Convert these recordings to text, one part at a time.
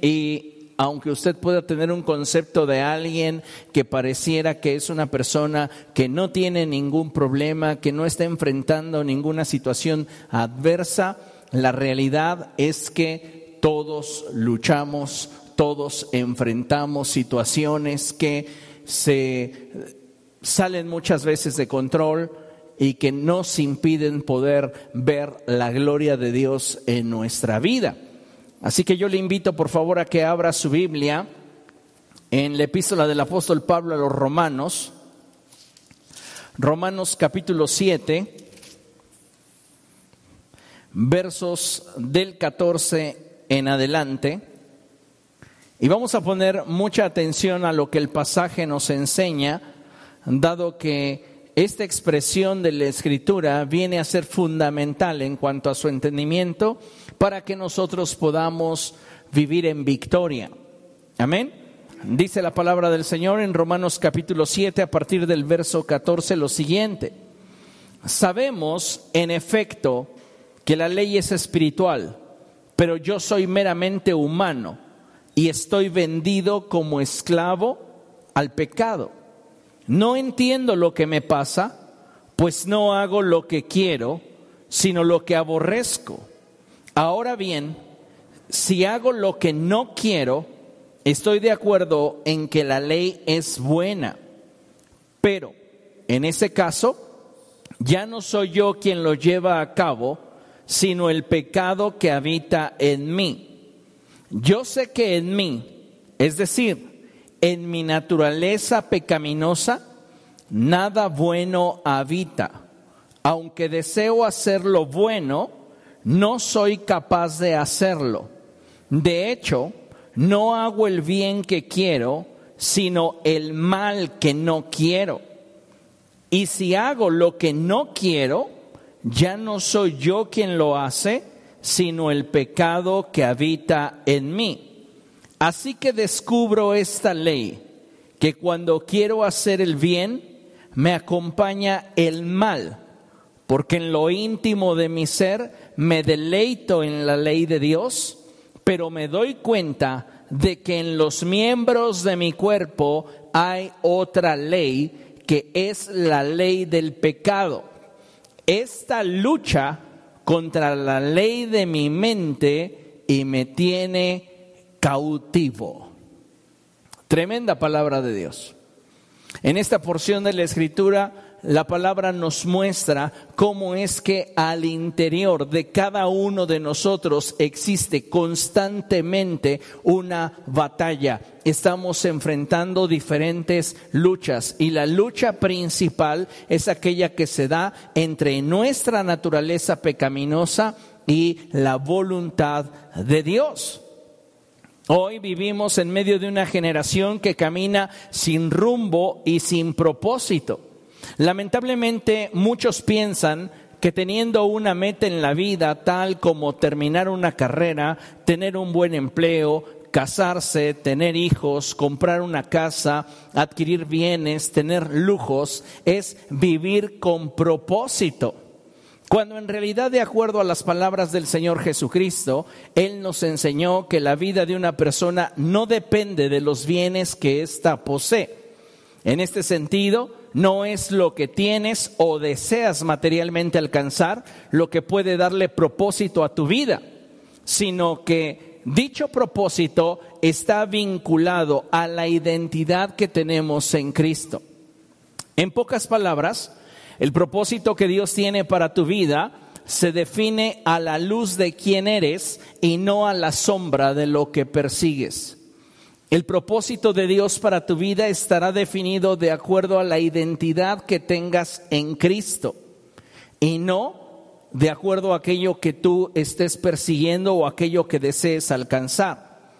y aunque usted pueda tener un concepto de alguien que pareciera que es una persona que no tiene ningún problema, que no está enfrentando ninguna situación adversa, la realidad es que todos luchamos, todos enfrentamos situaciones que se salen muchas veces de control y que nos impiden poder ver la gloria de Dios en nuestra vida. Así que yo le invito por favor a que abra su Biblia en la epístola del apóstol Pablo a los Romanos, Romanos capítulo 7, versos del 14 en adelante. Y vamos a poner mucha atención a lo que el pasaje nos enseña, dado que esta expresión de la escritura viene a ser fundamental en cuanto a su entendimiento para que nosotros podamos vivir en victoria. Amén. Dice la palabra del Señor en Romanos capítulo 7 a partir del verso 14 lo siguiente. Sabemos en efecto que la ley es espiritual, pero yo soy meramente humano y estoy vendido como esclavo al pecado. No entiendo lo que me pasa, pues no hago lo que quiero, sino lo que aborrezco. Ahora bien, si hago lo que no quiero, estoy de acuerdo en que la ley es buena. Pero en ese caso, ya no soy yo quien lo lleva a cabo, sino el pecado que habita en mí. Yo sé que en mí, es decir, en mi naturaleza pecaminosa, nada bueno habita. Aunque deseo hacer lo bueno, no soy capaz de hacerlo. De hecho, no hago el bien que quiero, sino el mal que no quiero. Y si hago lo que no quiero, ya no soy yo quien lo hace, sino el pecado que habita en mí. Así que descubro esta ley, que cuando quiero hacer el bien, me acompaña el mal porque en lo íntimo de mi ser me deleito en la ley de Dios, pero me doy cuenta de que en los miembros de mi cuerpo hay otra ley que es la ley del pecado. Esta lucha contra la ley de mi mente y me tiene cautivo. Tremenda palabra de Dios. En esta porción de la escritura la palabra nos muestra cómo es que al interior de cada uno de nosotros existe constantemente una batalla. Estamos enfrentando diferentes luchas y la lucha principal es aquella que se da entre nuestra naturaleza pecaminosa y la voluntad de Dios. Hoy vivimos en medio de una generación que camina sin rumbo y sin propósito. Lamentablemente muchos piensan que teniendo una meta en la vida tal como terminar una carrera, tener un buen empleo, casarse, tener hijos, comprar una casa, adquirir bienes, tener lujos, es vivir con propósito. Cuando en realidad, de acuerdo a las palabras del Señor Jesucristo, Él nos enseñó que la vida de una persona no depende de los bienes que ésta posee. En este sentido, no es lo que tienes o deseas materialmente alcanzar lo que puede darle propósito a tu vida, sino que dicho propósito está vinculado a la identidad que tenemos en Cristo. En pocas palabras, el propósito que Dios tiene para tu vida se define a la luz de quién eres y no a la sombra de lo que persigues. El propósito de Dios para tu vida estará definido de acuerdo a la identidad que tengas en Cristo y no de acuerdo a aquello que tú estés persiguiendo o aquello que desees alcanzar.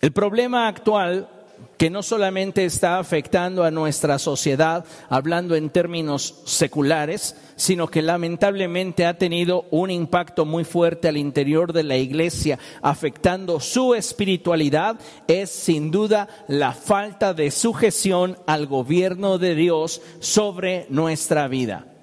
El problema actual que no solamente está afectando a nuestra sociedad, hablando en términos seculares, sino que lamentablemente ha tenido un impacto muy fuerte al interior de la iglesia, afectando su espiritualidad, es sin duda la falta de sujeción al gobierno de Dios sobre nuestra vida.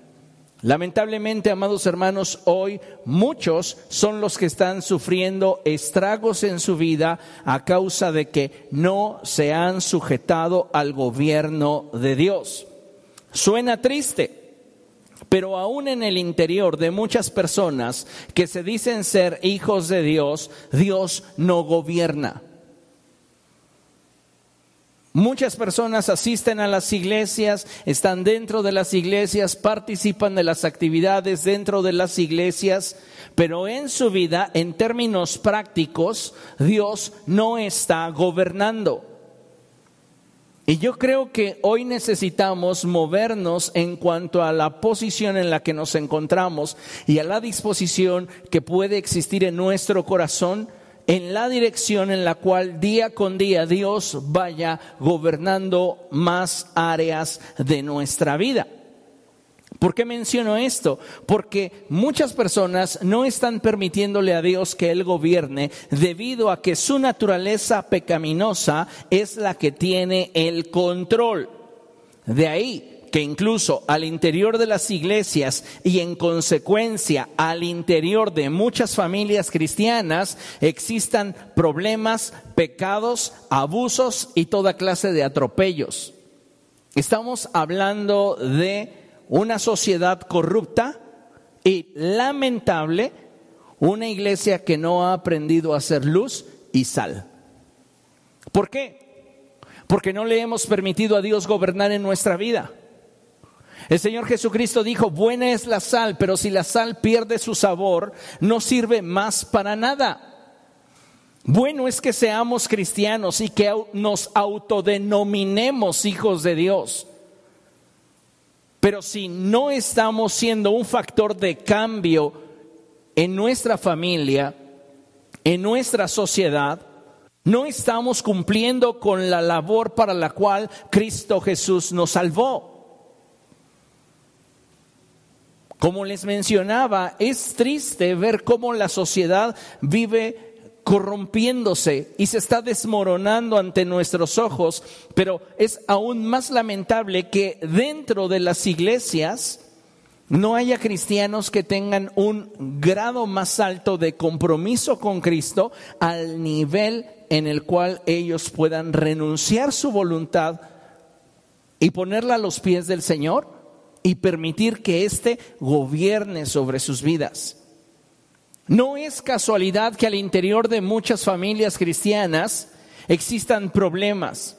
Lamentablemente, amados hermanos, hoy muchos son los que están sufriendo estragos en su vida a causa de que no se han sujetado al gobierno de Dios. Suena triste, pero aún en el interior de muchas personas que se dicen ser hijos de Dios, Dios no gobierna. Muchas personas asisten a las iglesias, están dentro de las iglesias, participan de las actividades dentro de las iglesias, pero en su vida, en términos prácticos, Dios no está gobernando. Y yo creo que hoy necesitamos movernos en cuanto a la posición en la que nos encontramos y a la disposición que puede existir en nuestro corazón en la dirección en la cual día con día Dios vaya gobernando más áreas de nuestra vida. ¿Por qué menciono esto? Porque muchas personas no están permitiéndole a Dios que Él gobierne debido a que su naturaleza pecaminosa es la que tiene el control. De ahí que incluso al interior de las iglesias y en consecuencia al interior de muchas familias cristianas existan problemas, pecados, abusos y toda clase de atropellos. Estamos hablando de una sociedad corrupta y lamentable, una iglesia que no ha aprendido a hacer luz y sal. ¿Por qué? Porque no le hemos permitido a Dios gobernar en nuestra vida. El Señor Jesucristo dijo, buena es la sal, pero si la sal pierde su sabor, no sirve más para nada. Bueno es que seamos cristianos y que nos autodenominemos hijos de Dios. Pero si no estamos siendo un factor de cambio en nuestra familia, en nuestra sociedad, no estamos cumpliendo con la labor para la cual Cristo Jesús nos salvó. Como les mencionaba, es triste ver cómo la sociedad vive corrompiéndose y se está desmoronando ante nuestros ojos, pero es aún más lamentable que dentro de las iglesias no haya cristianos que tengan un grado más alto de compromiso con Cristo al nivel en el cual ellos puedan renunciar su voluntad y ponerla a los pies del Señor y permitir que éste gobierne sobre sus vidas. No es casualidad que al interior de muchas familias cristianas existan problemas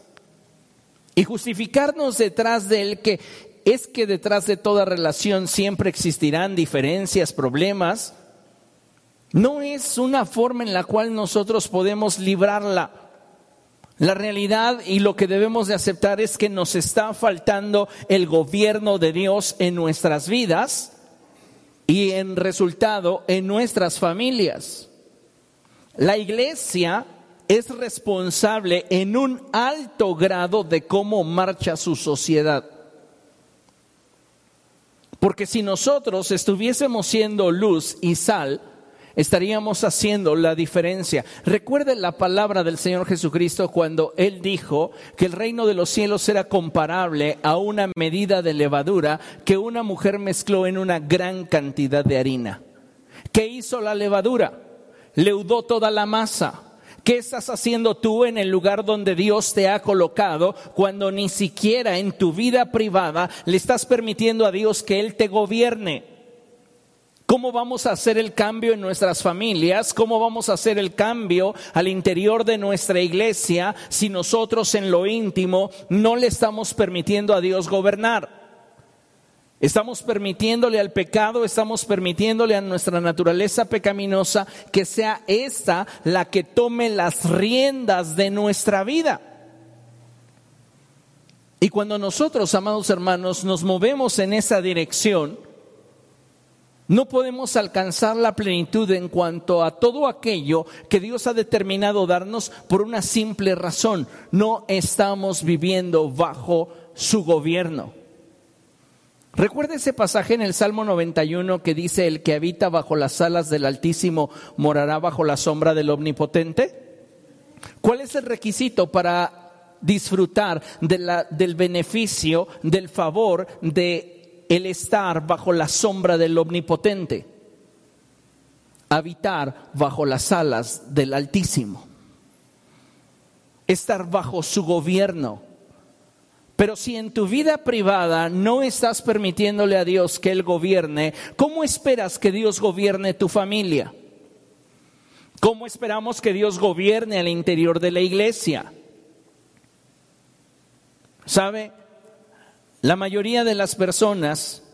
y justificarnos detrás de él que es que detrás de toda relación siempre existirán diferencias, problemas, no es una forma en la cual nosotros podemos librarla. La realidad y lo que debemos de aceptar es que nos está faltando el gobierno de Dios en nuestras vidas y en resultado en nuestras familias. La iglesia es responsable en un alto grado de cómo marcha su sociedad. Porque si nosotros estuviésemos siendo luz y sal, estaríamos haciendo la diferencia. Recuerden la palabra del Señor Jesucristo cuando Él dijo que el reino de los cielos era comparable a una medida de levadura que una mujer mezcló en una gran cantidad de harina. ¿Qué hizo la levadura? Leudó toda la masa. ¿Qué estás haciendo tú en el lugar donde Dios te ha colocado cuando ni siquiera en tu vida privada le estás permitiendo a Dios que Él te gobierne? ¿Cómo vamos a hacer el cambio en nuestras familias? ¿Cómo vamos a hacer el cambio al interior de nuestra iglesia si nosotros en lo íntimo no le estamos permitiendo a Dios gobernar? Estamos permitiéndole al pecado, estamos permitiéndole a nuestra naturaleza pecaminosa que sea esta la que tome las riendas de nuestra vida. Y cuando nosotros, amados hermanos, nos movemos en esa dirección, no podemos alcanzar la plenitud en cuanto a todo aquello que Dios ha determinado darnos por una simple razón. No estamos viviendo bajo su gobierno. Recuerda ese pasaje en el Salmo 91 que dice, el que habita bajo las alas del Altísimo morará bajo la sombra del Omnipotente. ¿Cuál es el requisito para disfrutar del beneficio, del favor, de el estar bajo la sombra del Omnipotente, habitar bajo las alas del Altísimo, estar bajo su gobierno. Pero si en tu vida privada no estás permitiéndole a Dios que Él gobierne, ¿cómo esperas que Dios gobierne tu familia? ¿Cómo esperamos que Dios gobierne al interior de la iglesia? ¿Sabe? La mayoría de las personas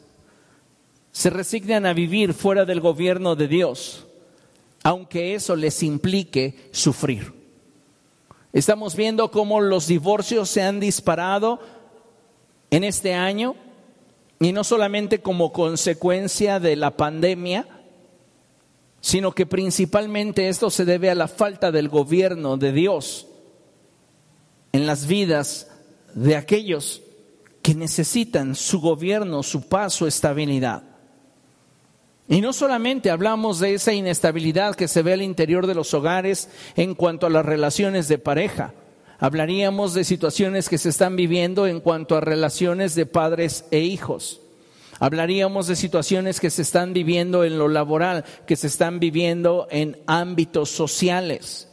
se resignan a vivir fuera del gobierno de Dios, aunque eso les implique sufrir. Estamos viendo cómo los divorcios se han disparado en este año y no solamente como consecuencia de la pandemia, sino que principalmente esto se debe a la falta del gobierno de Dios en las vidas de aquellos que necesitan su gobierno, su paz, su estabilidad. Y no solamente hablamos de esa inestabilidad que se ve al interior de los hogares en cuanto a las relaciones de pareja, hablaríamos de situaciones que se están viviendo en cuanto a relaciones de padres e hijos. Hablaríamos de situaciones que se están viviendo en lo laboral, que se están viviendo en ámbitos sociales.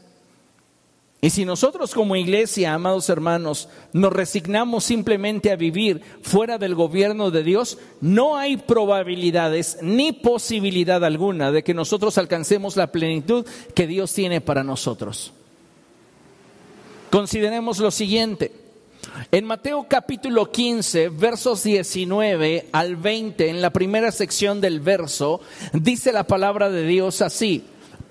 Y si nosotros como iglesia, amados hermanos, nos resignamos simplemente a vivir fuera del gobierno de Dios, no hay probabilidades ni posibilidad alguna de que nosotros alcancemos la plenitud que Dios tiene para nosotros. Consideremos lo siguiente. En Mateo capítulo 15, versos 19 al 20, en la primera sección del verso, dice la palabra de Dios así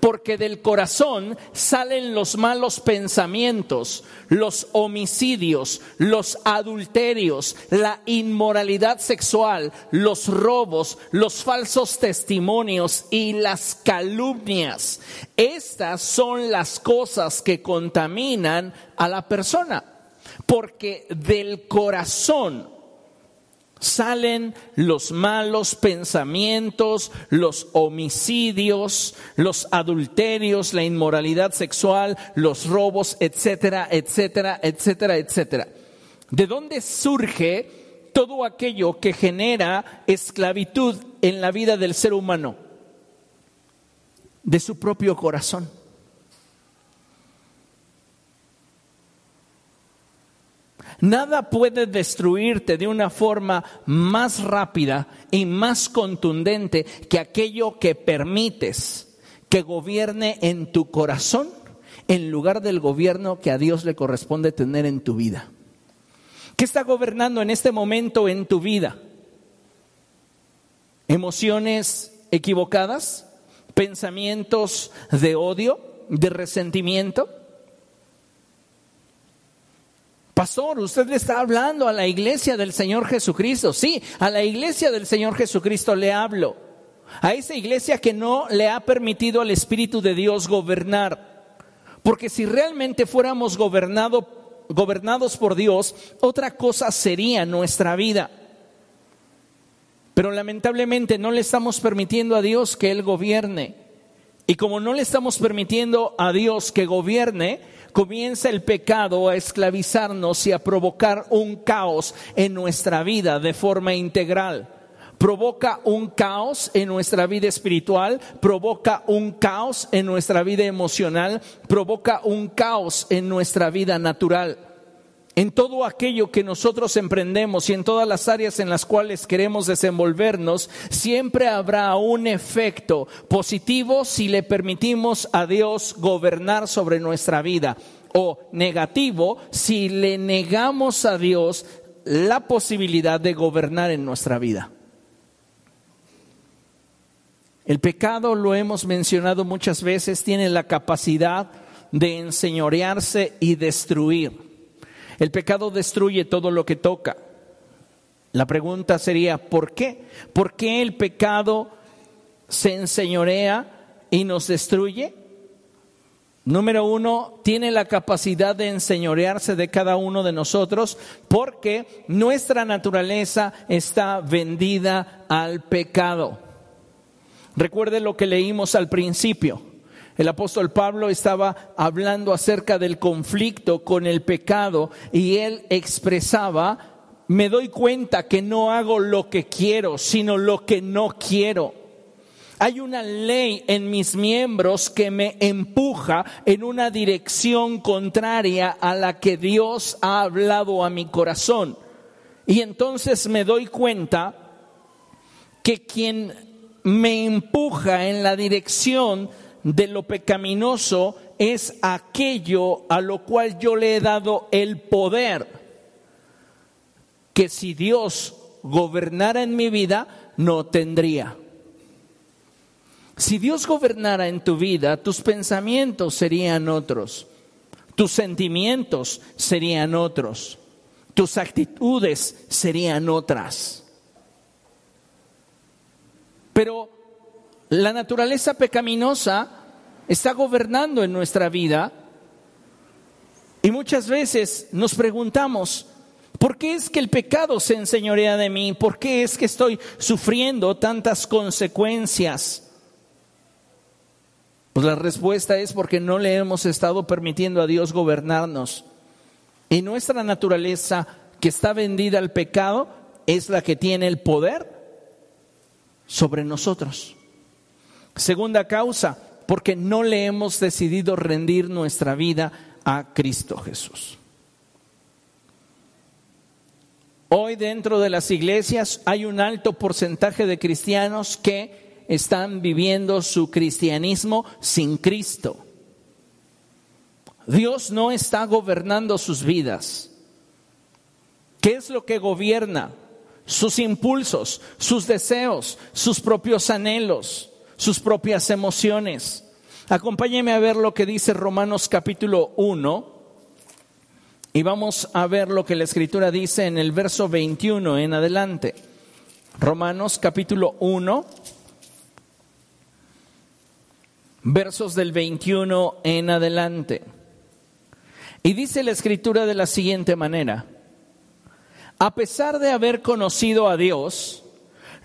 porque del corazón salen los malos pensamientos, los homicidios, los adulterios, la inmoralidad sexual, los robos, los falsos testimonios y las calumnias. Estas son las cosas que contaminan a la persona, porque del corazón salen los malos pensamientos, los homicidios, los adulterios, la inmoralidad sexual, los robos, etcétera, etcétera, etcétera, etcétera. ¿De dónde surge todo aquello que genera esclavitud en la vida del ser humano? De su propio corazón. Nada puede destruirte de una forma más rápida y más contundente que aquello que permites que gobierne en tu corazón en lugar del gobierno que a Dios le corresponde tener en tu vida. ¿Qué está gobernando en este momento en tu vida? ¿Emociones equivocadas? ¿Pensamientos de odio? ¿De resentimiento? Pastor, usted le está hablando a la iglesia del Señor Jesucristo. Sí, a la iglesia del Señor Jesucristo le hablo. A esa iglesia que no le ha permitido al Espíritu de Dios gobernar. Porque si realmente fuéramos gobernado, gobernados por Dios, otra cosa sería nuestra vida. Pero lamentablemente no le estamos permitiendo a Dios que Él gobierne. Y como no le estamos permitiendo a Dios que gobierne, comienza el pecado a esclavizarnos y a provocar un caos en nuestra vida de forma integral. Provoca un caos en nuestra vida espiritual, provoca un caos en nuestra vida emocional, provoca un caos en nuestra vida natural. En todo aquello que nosotros emprendemos y en todas las áreas en las cuales queremos desenvolvernos, siempre habrá un efecto positivo si le permitimos a Dios gobernar sobre nuestra vida o negativo si le negamos a Dios la posibilidad de gobernar en nuestra vida. El pecado, lo hemos mencionado muchas veces, tiene la capacidad de enseñorearse y destruir. El pecado destruye todo lo que toca. La pregunta sería, ¿por qué? ¿Por qué el pecado se enseñorea y nos destruye? Número uno, tiene la capacidad de enseñorearse de cada uno de nosotros porque nuestra naturaleza está vendida al pecado. Recuerde lo que leímos al principio. El apóstol Pablo estaba hablando acerca del conflicto con el pecado y él expresaba me doy cuenta que no hago lo que quiero, sino lo que no quiero. Hay una ley en mis miembros que me empuja en una dirección contraria a la que Dios ha hablado a mi corazón. Y entonces me doy cuenta que quien me empuja en la dirección de lo pecaminoso es aquello a lo cual yo le he dado el poder. Que si Dios gobernara en mi vida, no tendría. Si Dios gobernara en tu vida, tus pensamientos serían otros, tus sentimientos serían otros, tus actitudes serían otras. Pero la naturaleza pecaminosa está gobernando en nuestra vida y muchas veces nos preguntamos, ¿por qué es que el pecado se enseñorea de mí? ¿Por qué es que estoy sufriendo tantas consecuencias? Pues la respuesta es porque no le hemos estado permitiendo a Dios gobernarnos. Y nuestra naturaleza que está vendida al pecado es la que tiene el poder sobre nosotros. Segunda causa, porque no le hemos decidido rendir nuestra vida a Cristo Jesús. Hoy dentro de las iglesias hay un alto porcentaje de cristianos que están viviendo su cristianismo sin Cristo. Dios no está gobernando sus vidas. ¿Qué es lo que gobierna? Sus impulsos, sus deseos, sus propios anhelos, sus propias emociones. Acompáñeme a ver lo que dice Romanos capítulo 1 y vamos a ver lo que la escritura dice en el verso 21 en adelante. Romanos capítulo 1 versos del 21 en adelante. Y dice la escritura de la siguiente manera, a pesar de haber conocido a Dios,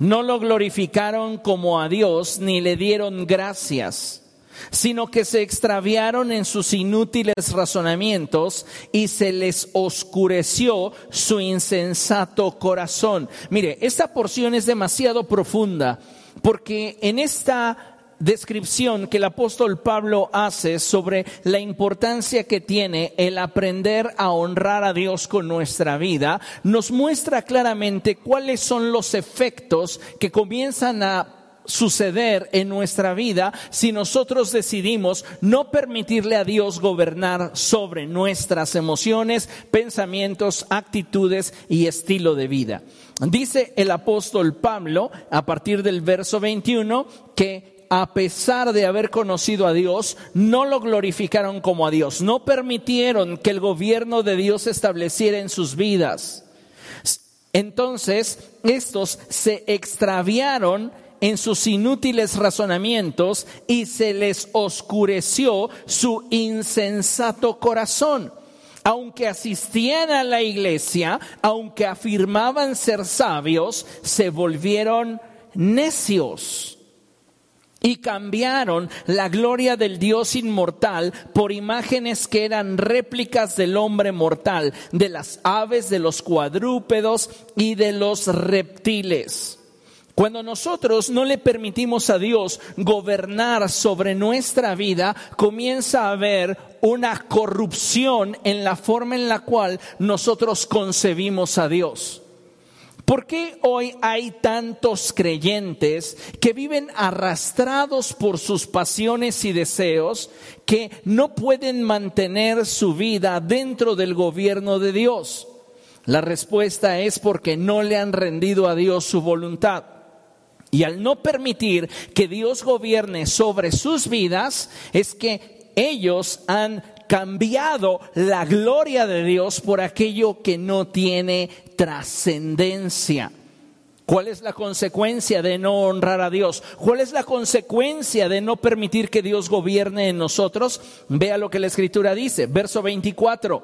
no lo glorificaron como a Dios ni le dieron gracias, sino que se extraviaron en sus inútiles razonamientos y se les oscureció su insensato corazón. Mire, esta porción es demasiado profunda porque en esta descripción que el apóstol Pablo hace sobre la importancia que tiene el aprender a honrar a Dios con nuestra vida, nos muestra claramente cuáles son los efectos que comienzan a suceder en nuestra vida si nosotros decidimos no permitirle a Dios gobernar sobre nuestras emociones, pensamientos, actitudes y estilo de vida. Dice el apóstol Pablo a partir del verso 21 que a pesar de haber conocido a Dios, no lo glorificaron como a Dios, no permitieron que el gobierno de Dios se estableciera en sus vidas. Entonces, estos se extraviaron en sus inútiles razonamientos y se les oscureció su insensato corazón. Aunque asistían a la iglesia, aunque afirmaban ser sabios, se volvieron necios y cambiaron la gloria del Dios inmortal por imágenes que eran réplicas del hombre mortal, de las aves, de los cuadrúpedos y de los reptiles. Cuando nosotros no le permitimos a Dios gobernar sobre nuestra vida, comienza a haber una corrupción en la forma en la cual nosotros concebimos a Dios. ¿Por qué hoy hay tantos creyentes que viven arrastrados por sus pasiones y deseos que no pueden mantener su vida dentro del gobierno de Dios? La respuesta es porque no le han rendido a Dios su voluntad. Y al no permitir que Dios gobierne sobre sus vidas, es que ellos han cambiado la gloria de Dios por aquello que no tiene trascendencia. ¿Cuál es la consecuencia de no honrar a Dios? ¿Cuál es la consecuencia de no permitir que Dios gobierne en nosotros? Vea lo que la escritura dice, verso 24.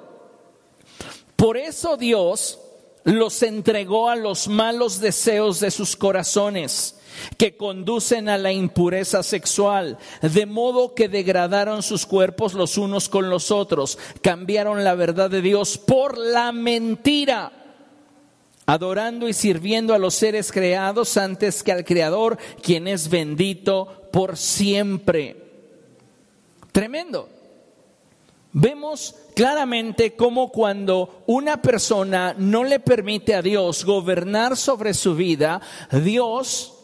Por eso Dios los entregó a los malos deseos de sus corazones que conducen a la impureza sexual, de modo que degradaron sus cuerpos los unos con los otros, cambiaron la verdad de Dios por la mentira adorando y sirviendo a los seres creados antes que al Creador, quien es bendito por siempre. Tremendo. Vemos claramente cómo cuando una persona no le permite a Dios gobernar sobre su vida, Dios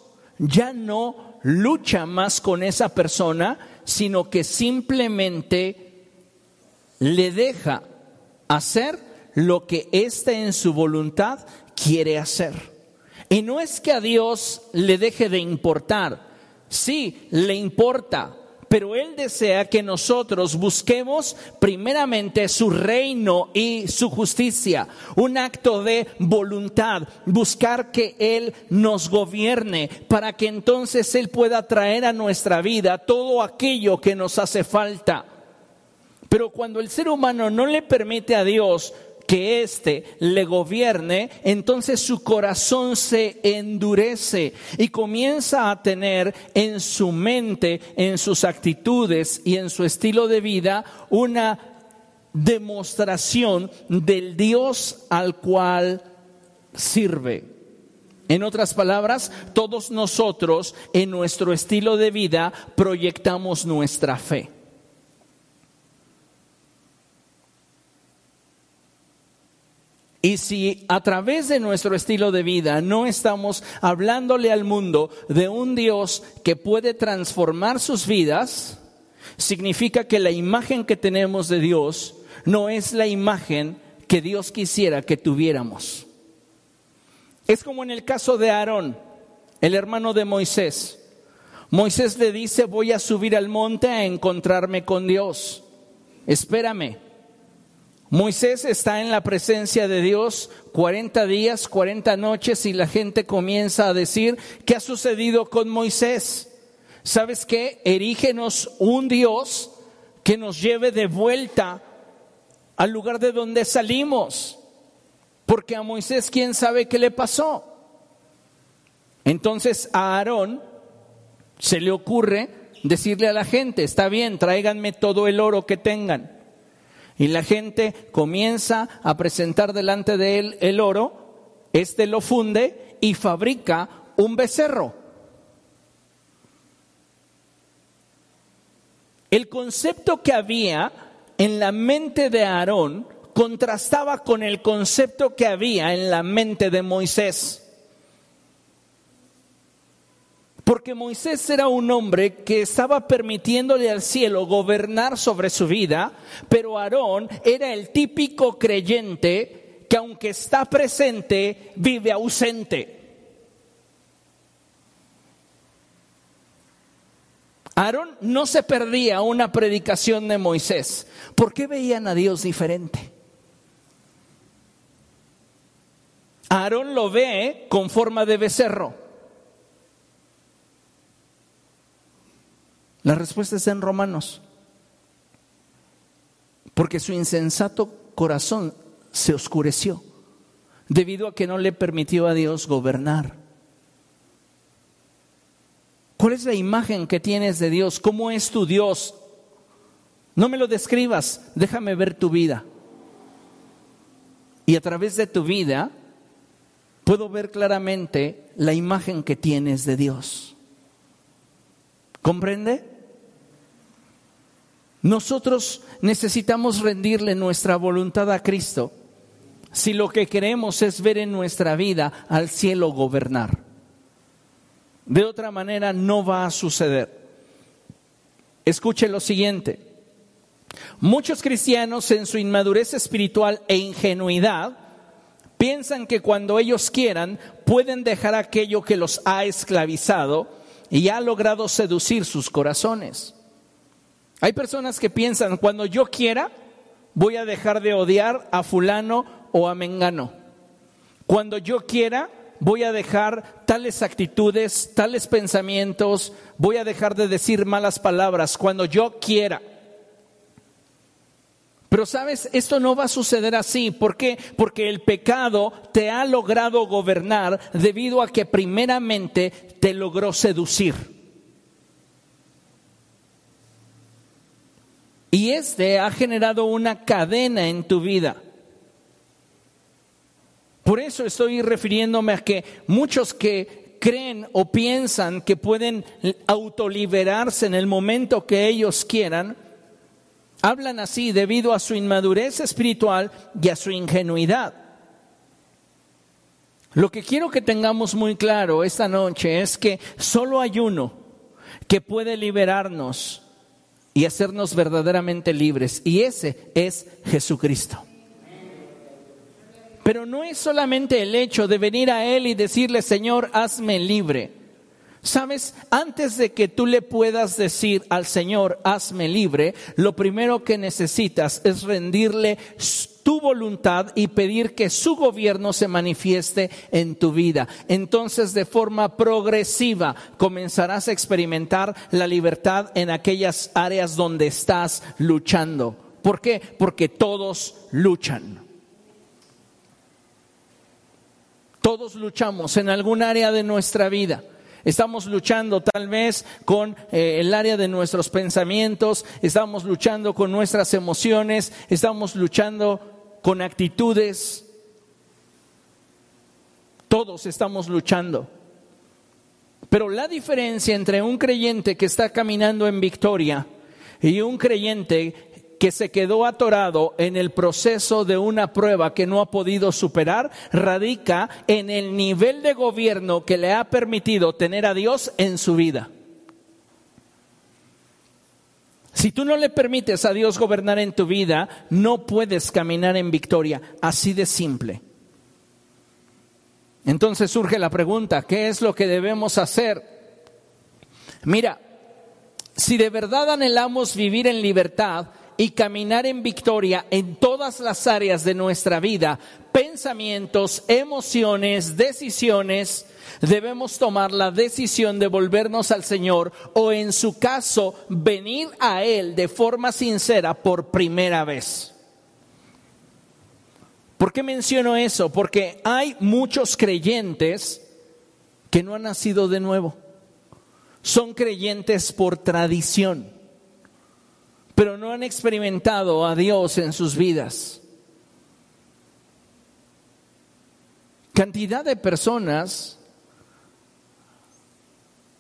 ya no lucha más con esa persona, sino que simplemente le deja hacer lo que éste en su voluntad quiere hacer. Y no es que a Dios le deje de importar, sí, le importa, pero Él desea que nosotros busquemos primeramente su reino y su justicia, un acto de voluntad, buscar que Él nos gobierne para que entonces Él pueda traer a nuestra vida todo aquello que nos hace falta. Pero cuando el ser humano no le permite a Dios que éste le gobierne, entonces su corazón se endurece y comienza a tener en su mente, en sus actitudes y en su estilo de vida una demostración del Dios al cual sirve. En otras palabras, todos nosotros en nuestro estilo de vida proyectamos nuestra fe. Y si a través de nuestro estilo de vida no estamos hablándole al mundo de un Dios que puede transformar sus vidas, significa que la imagen que tenemos de Dios no es la imagen que Dios quisiera que tuviéramos. Es como en el caso de Aarón, el hermano de Moisés. Moisés le dice, voy a subir al monte a encontrarme con Dios. Espérame. Moisés está en la presencia de Dios 40 días, 40 noches y la gente comienza a decir, ¿qué ha sucedido con Moisés? ¿Sabes qué? Erígenos un Dios que nos lleve de vuelta al lugar de donde salimos. Porque a Moisés, ¿quién sabe qué le pasó? Entonces a Aarón se le ocurre decirle a la gente, está bien, tráiganme todo el oro que tengan. Y la gente comienza a presentar delante de él el oro, este lo funde y fabrica un becerro. El concepto que había en la mente de Aarón contrastaba con el concepto que había en la mente de Moisés. Porque Moisés era un hombre que estaba permitiéndole al cielo gobernar sobre su vida, pero Aarón era el típico creyente que aunque está presente, vive ausente. Aarón no se perdía una predicación de Moisés. ¿Por qué veían a Dios diferente? Aarón lo ve con forma de becerro. La respuesta está en Romanos. Porque su insensato corazón se oscureció debido a que no le permitió a Dios gobernar. ¿Cuál es la imagen que tienes de Dios? ¿Cómo es tu Dios? No me lo describas, déjame ver tu vida. Y a través de tu vida puedo ver claramente la imagen que tienes de Dios. ¿Comprende? Nosotros necesitamos rendirle nuestra voluntad a Cristo si lo que queremos es ver en nuestra vida al cielo gobernar. De otra manera no va a suceder. Escuche lo siguiente. Muchos cristianos en su inmadurez espiritual e ingenuidad piensan que cuando ellos quieran pueden dejar aquello que los ha esclavizado y ha logrado seducir sus corazones. Hay personas que piensan, cuando yo quiera, voy a dejar de odiar a fulano o a mengano. Cuando yo quiera, voy a dejar tales actitudes, tales pensamientos, voy a dejar de decir malas palabras, cuando yo quiera. Pero sabes, esto no va a suceder así. ¿Por qué? Porque el pecado te ha logrado gobernar debido a que primeramente te logró seducir. Y este ha generado una cadena en tu vida. Por eso estoy refiriéndome a que muchos que creen o piensan que pueden autoliberarse en el momento que ellos quieran, hablan así debido a su inmadurez espiritual y a su ingenuidad. Lo que quiero que tengamos muy claro esta noche es que solo hay uno que puede liberarnos y hacernos verdaderamente libres, y ese es Jesucristo. Pero no es solamente el hecho de venir a Él y decirle, Señor, hazme libre. Sabes, antes de que tú le puedas decir al Señor, hazme libre, lo primero que necesitas es rendirle tu voluntad y pedir que su gobierno se manifieste en tu vida. Entonces, de forma progresiva, comenzarás a experimentar la libertad en aquellas áreas donde estás luchando. ¿Por qué? Porque todos luchan. Todos luchamos en algún área de nuestra vida. Estamos luchando tal vez con eh, el área de nuestros pensamientos, estamos luchando con nuestras emociones, estamos luchando con actitudes. Todos estamos luchando. Pero la diferencia entre un creyente que está caminando en victoria y un creyente que se quedó atorado en el proceso de una prueba que no ha podido superar, radica en el nivel de gobierno que le ha permitido tener a Dios en su vida. Si tú no le permites a Dios gobernar en tu vida, no puedes caminar en victoria, así de simple. Entonces surge la pregunta, ¿qué es lo que debemos hacer? Mira, si de verdad anhelamos vivir en libertad, y caminar en victoria en todas las áreas de nuestra vida, pensamientos, emociones, decisiones, debemos tomar la decisión de volvernos al Señor o en su caso venir a Él de forma sincera por primera vez. ¿Por qué menciono eso? Porque hay muchos creyentes que no han nacido de nuevo. Son creyentes por tradición pero no han experimentado a Dios en sus vidas. Cantidad de personas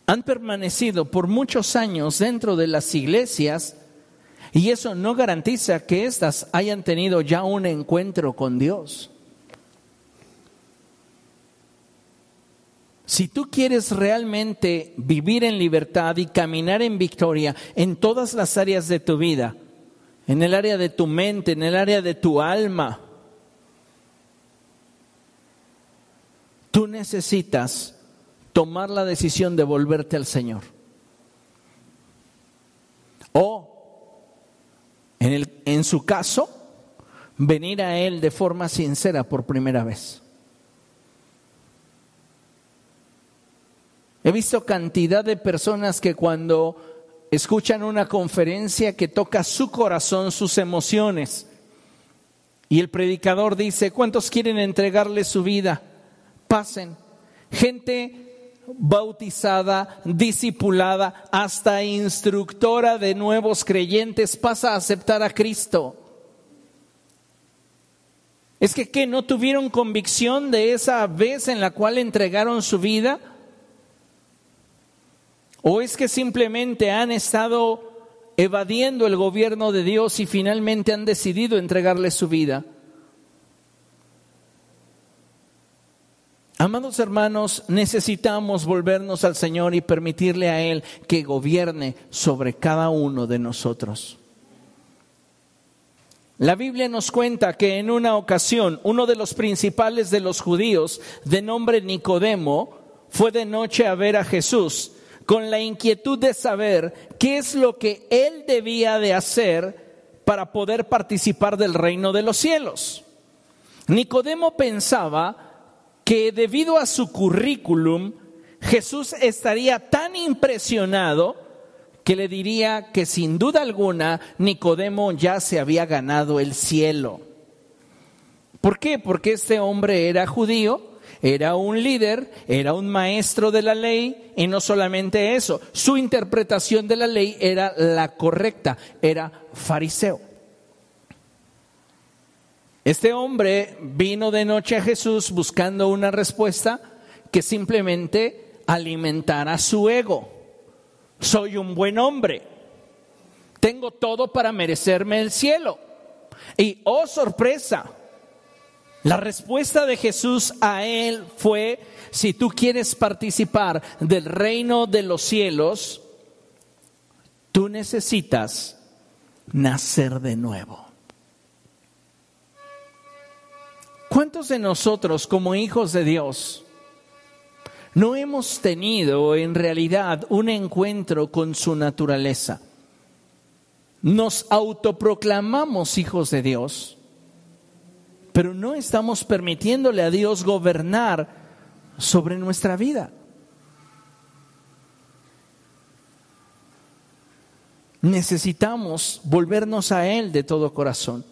han permanecido por muchos años dentro de las iglesias y eso no garantiza que éstas hayan tenido ya un encuentro con Dios. Si tú quieres realmente vivir en libertad y caminar en victoria en todas las áreas de tu vida, en el área de tu mente, en el área de tu alma, tú necesitas tomar la decisión de volverte al Señor. O, en, el, en su caso, venir a Él de forma sincera por primera vez. He visto cantidad de personas que cuando escuchan una conferencia que toca su corazón, sus emociones, y el predicador dice, ¿cuántos quieren entregarle su vida? Pasen. Gente bautizada, discipulada, hasta instructora de nuevos creyentes pasa a aceptar a Cristo. Es que ¿qué? no tuvieron convicción de esa vez en la cual entregaron su vida. ¿O es que simplemente han estado evadiendo el gobierno de Dios y finalmente han decidido entregarle su vida? Amados hermanos, necesitamos volvernos al Señor y permitirle a Él que gobierne sobre cada uno de nosotros. La Biblia nos cuenta que en una ocasión uno de los principales de los judíos, de nombre Nicodemo, fue de noche a ver a Jesús con la inquietud de saber qué es lo que él debía de hacer para poder participar del reino de los cielos. Nicodemo pensaba que debido a su currículum, Jesús estaría tan impresionado que le diría que sin duda alguna Nicodemo ya se había ganado el cielo. ¿Por qué? Porque este hombre era judío era un líder, era un maestro de la ley y no solamente eso, su interpretación de la ley era la correcta, era fariseo. Este hombre vino de noche a Jesús buscando una respuesta que simplemente alimentara su ego. Soy un buen hombre. Tengo todo para merecerme el cielo. Y oh sorpresa, la respuesta de Jesús a él fue, si tú quieres participar del reino de los cielos, tú necesitas nacer de nuevo. ¿Cuántos de nosotros como hijos de Dios no hemos tenido en realidad un encuentro con su naturaleza? Nos autoproclamamos hijos de Dios, pero no estamos permitiéndole a Dios gobernar sobre nuestra vida. Necesitamos volvernos a Él de todo corazón.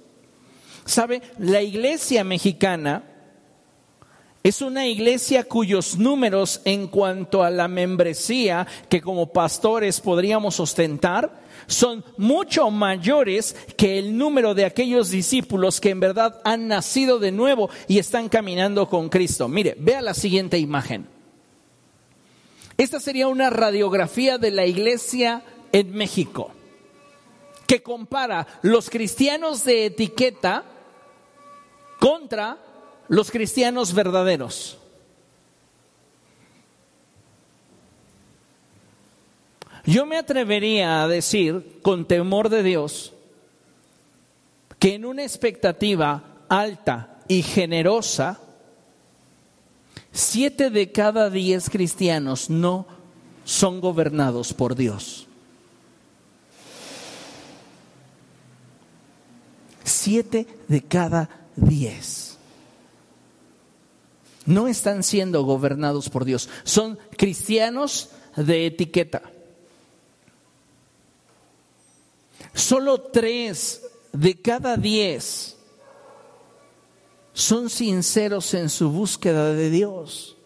¿Sabe? La iglesia mexicana es una iglesia cuyos números en cuanto a la membresía que como pastores podríamos ostentar son mucho mayores que el número de aquellos discípulos que en verdad han nacido de nuevo y están caminando con Cristo. Mire, vea la siguiente imagen. Esta sería una radiografía de la iglesia en México que compara los cristianos de etiqueta contra los cristianos verdaderos. Yo me atrevería a decir, con temor de Dios, que en una expectativa alta y generosa, siete de cada diez cristianos no son gobernados por Dios. Siete de cada diez no están siendo gobernados por Dios. Son cristianos de etiqueta. Solo tres de cada diez son sinceros en su búsqueda de Dios.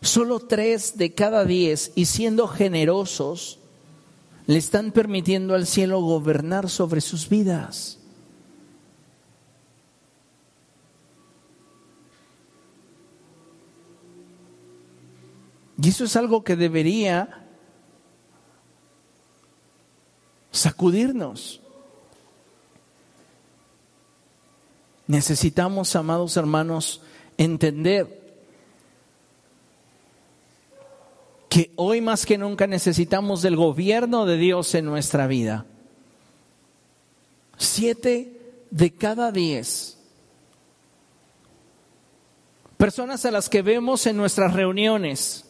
Solo tres de cada diez, y siendo generosos, le están permitiendo al cielo gobernar sobre sus vidas. Y eso es algo que debería sacudirnos. Necesitamos, amados hermanos, entender que hoy más que nunca necesitamos del gobierno de Dios en nuestra vida. Siete de cada diez personas a las que vemos en nuestras reuniones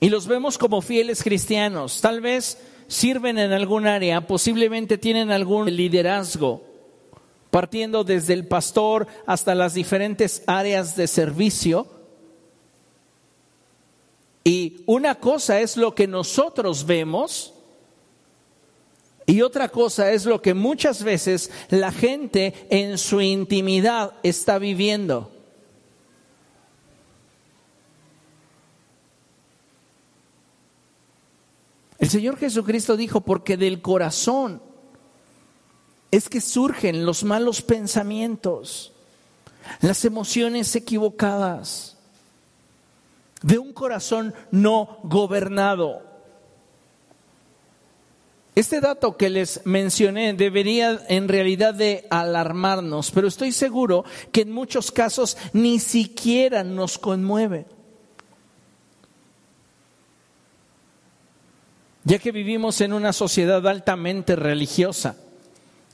y los vemos como fieles cristianos, tal vez sirven en algún área, posiblemente tienen algún liderazgo, partiendo desde el pastor hasta las diferentes áreas de servicio y una cosa es lo que nosotros vemos y otra cosa es lo que muchas veces la gente en su intimidad está viviendo. El Señor Jesucristo dijo, porque del corazón es que surgen los malos pensamientos, las emociones equivocadas de un corazón no gobernado. Este dato que les mencioné debería en realidad de alarmarnos, pero estoy seguro que en muchos casos ni siquiera nos conmueve. Ya que vivimos en una sociedad altamente religiosa,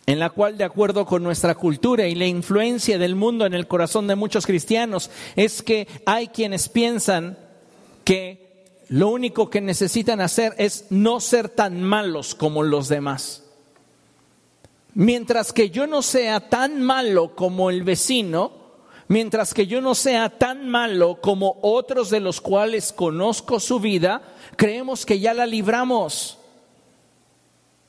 en la cual, de acuerdo con nuestra cultura y la influencia del mundo en el corazón de muchos cristianos, es que hay quienes piensan que lo único que necesitan hacer es no ser tan malos como los demás. Mientras que yo no sea tan malo como el vecino, mientras que yo no sea tan malo como otros de los cuales conozco su vida, creemos que ya la libramos.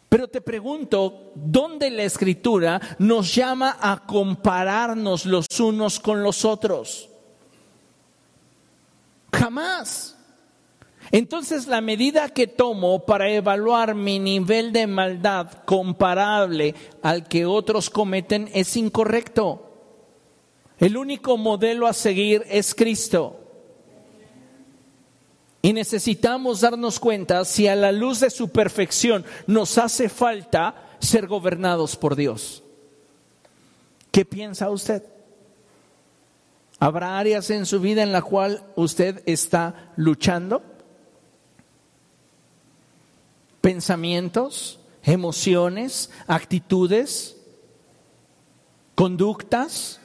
Pero te pregunto, ¿dónde la escritura nos llama a compararnos los unos con los otros? Jamás. entonces la medida que tomo para evaluar mi nivel de maldad comparable al que otros cometen es incorrecto. El único modelo a seguir es Cristo. Y necesitamos darnos cuenta si a la luz de su perfección nos hace falta ser gobernados por Dios. ¿Qué piensa usted? ¿Habrá áreas en su vida en la cual usted está luchando? ¿Pensamientos, emociones, actitudes, conductas?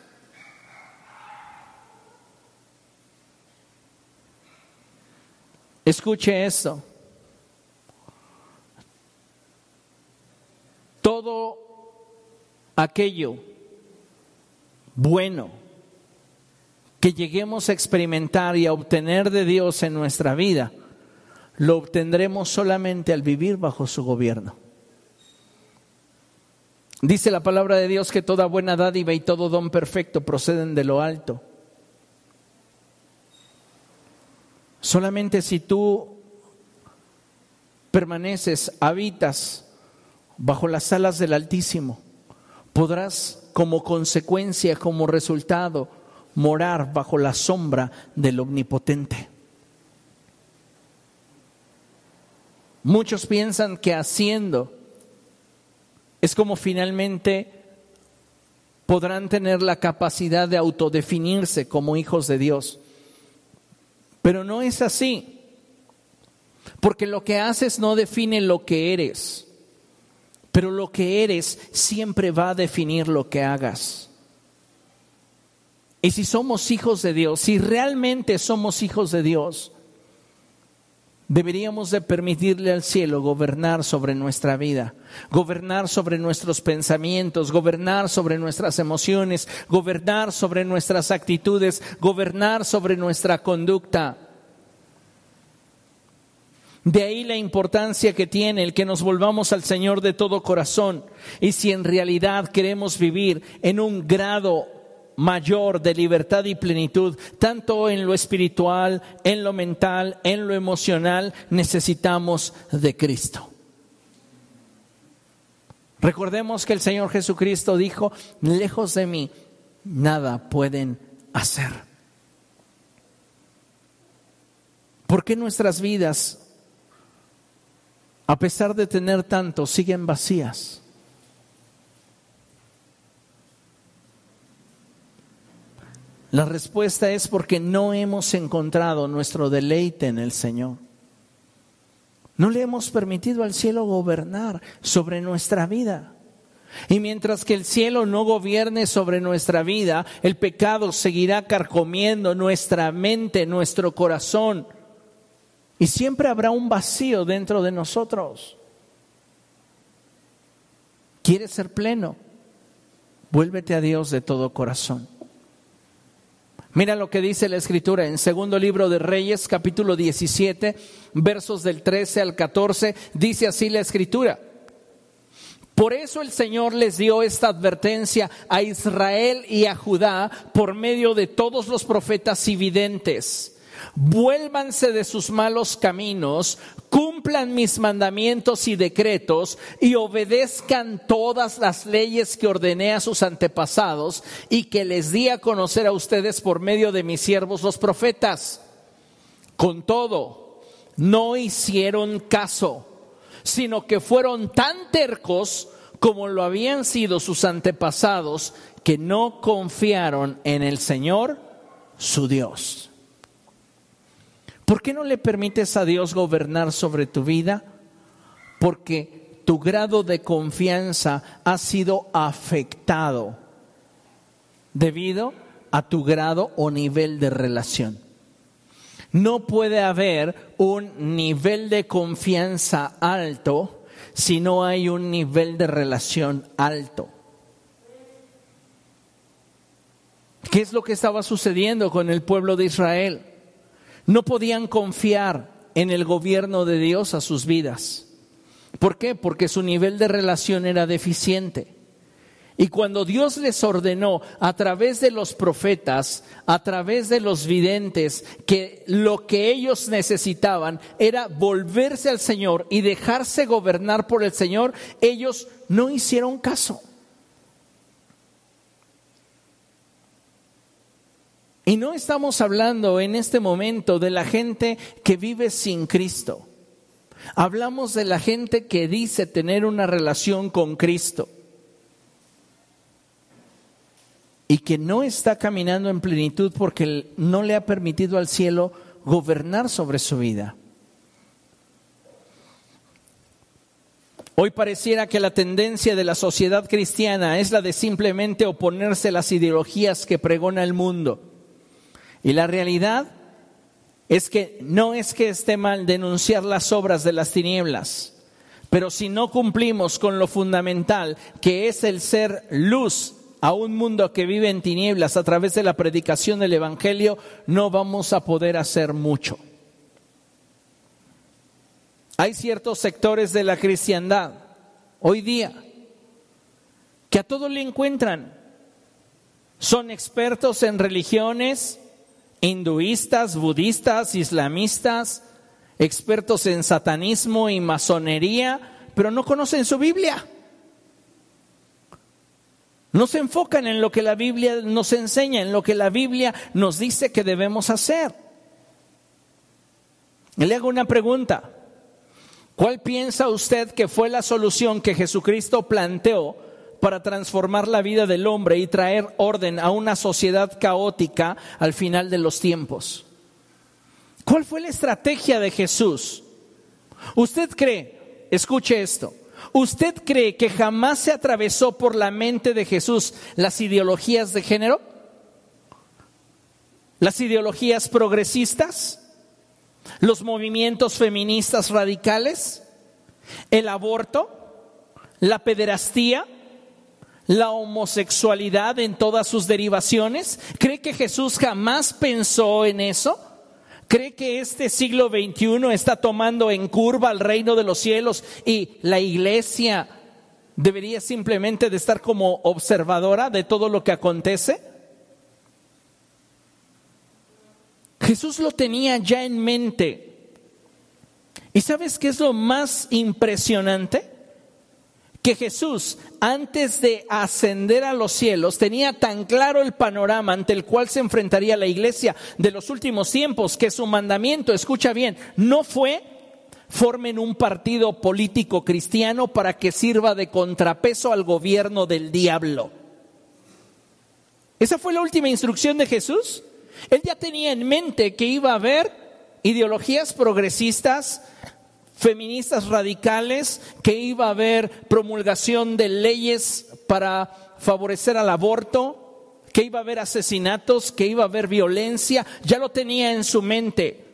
Escuche esto. Todo aquello bueno que lleguemos a experimentar y a obtener de Dios en nuestra vida, lo obtendremos solamente al vivir bajo su gobierno. Dice la palabra de Dios que toda buena dádiva y todo don perfecto proceden de lo alto Solamente si tú permaneces, habitas bajo las alas del Altísimo, podrás como consecuencia, como resultado, morar bajo la sombra del Omnipotente. Muchos piensan que haciendo es como finalmente podrán tener la capacidad de autodefinirse como hijos de Dios. Pero no es así. Porque lo que haces no define lo que eres. Pero lo que eres siempre va a definir lo que hagas. Y si somos hijos de Dios, si realmente somos hijos de Dios, deberíamos de permitirle al cielo gobernar sobre nuestra vida, gobernar sobre nuestros pensamientos, gobernar sobre nuestras emociones, gobernar sobre nuestras actitudes, gobernar sobre nuestra conducta. De ahí la importancia que tiene el que nos volvamos al Señor de todo corazón. Y si en realidad queremos vivir en un grado mayor de libertad y plenitud, tanto en lo espiritual, en lo mental, en lo emocional, necesitamos de Cristo. Recordemos que el Señor Jesucristo dijo, lejos de mí, nada pueden hacer. ¿Por qué nuestras vidas, a pesar de tener tanto, siguen vacías? La respuesta es porque no hemos encontrado nuestro deleite en el Señor. No le hemos permitido al cielo gobernar sobre nuestra vida. Y mientras que el cielo no gobierne sobre nuestra vida, el pecado seguirá carcomiendo nuestra mente, nuestro corazón. Y siempre habrá un vacío dentro de nosotros. ¿Quieres ser pleno? Vuélvete a Dios de todo corazón. Mira lo que dice la escritura en segundo libro de Reyes, capítulo 17, versos del 13 al 14, dice así la escritura. Por eso el Señor les dio esta advertencia a Israel y a Judá por medio de todos los profetas y videntes vuélvanse de sus malos caminos, cumplan mis mandamientos y decretos y obedezcan todas las leyes que ordené a sus antepasados y que les di a conocer a ustedes por medio de mis siervos los profetas. Con todo, no hicieron caso, sino que fueron tan tercos como lo habían sido sus antepasados, que no confiaron en el Señor, su Dios. ¿Por qué no le permites a Dios gobernar sobre tu vida? Porque tu grado de confianza ha sido afectado debido a tu grado o nivel de relación. No puede haber un nivel de confianza alto si no hay un nivel de relación alto. ¿Qué es lo que estaba sucediendo con el pueblo de Israel? No podían confiar en el gobierno de Dios a sus vidas. ¿Por qué? Porque su nivel de relación era deficiente. Y cuando Dios les ordenó a través de los profetas, a través de los videntes, que lo que ellos necesitaban era volverse al Señor y dejarse gobernar por el Señor, ellos no hicieron caso. Y no estamos hablando en este momento de la gente que vive sin Cristo. Hablamos de la gente que dice tener una relación con Cristo y que no está caminando en plenitud porque no le ha permitido al cielo gobernar sobre su vida. Hoy pareciera que la tendencia de la sociedad cristiana es la de simplemente oponerse a las ideologías que pregona el mundo. Y la realidad es que no es que esté mal denunciar las obras de las tinieblas, pero si no cumplimos con lo fundamental, que es el ser luz a un mundo que vive en tinieblas a través de la predicación del Evangelio, no vamos a poder hacer mucho. Hay ciertos sectores de la cristiandad hoy día que a todo le encuentran. Son expertos en religiones hinduistas, budistas, islamistas, expertos en satanismo y masonería, pero no conocen su Biblia. No se enfocan en lo que la Biblia nos enseña, en lo que la Biblia nos dice que debemos hacer. Le hago una pregunta. ¿Cuál piensa usted que fue la solución que Jesucristo planteó para transformar la vida del hombre y traer orden a una sociedad caótica al final de los tiempos? ¿Cuál fue la estrategia de Jesús? ¿Usted cree, escuche esto, ¿Usted cree que jamás se atravesó por la mente de Jesús las ideologías de género? ¿Las ideologías progresistas? ¿Los movimientos feministas radicales? ¿El aborto? ¿La pederastía? ¿La homosexualidad en todas sus derivaciones? ¿Cree que Jesús jamás pensó en eso? ¿Cree que este siglo XXI está tomando en curva al reino de los cielos y la iglesia debería simplemente de estar como observadora de todo lo que acontece? Jesús lo tenía ya en mente. ¿Y sabes qué es lo más impresionante? Que Jesús, antes de ascender a los cielos, tenía tan claro el panorama ante el cual se enfrentaría la iglesia de los últimos tiempos, que su mandamiento, escucha bien, no fue formen un partido político cristiano para que sirva de contrapeso al gobierno del diablo. Esa fue la última instrucción de Jesús. Él ya tenía en mente que iba a haber ideologías progresistas, feministas radicales, que iba a haber promulgación de leyes para favorecer al aborto, que iba a haber asesinatos, que iba a haber violencia, ya lo tenía en su mente.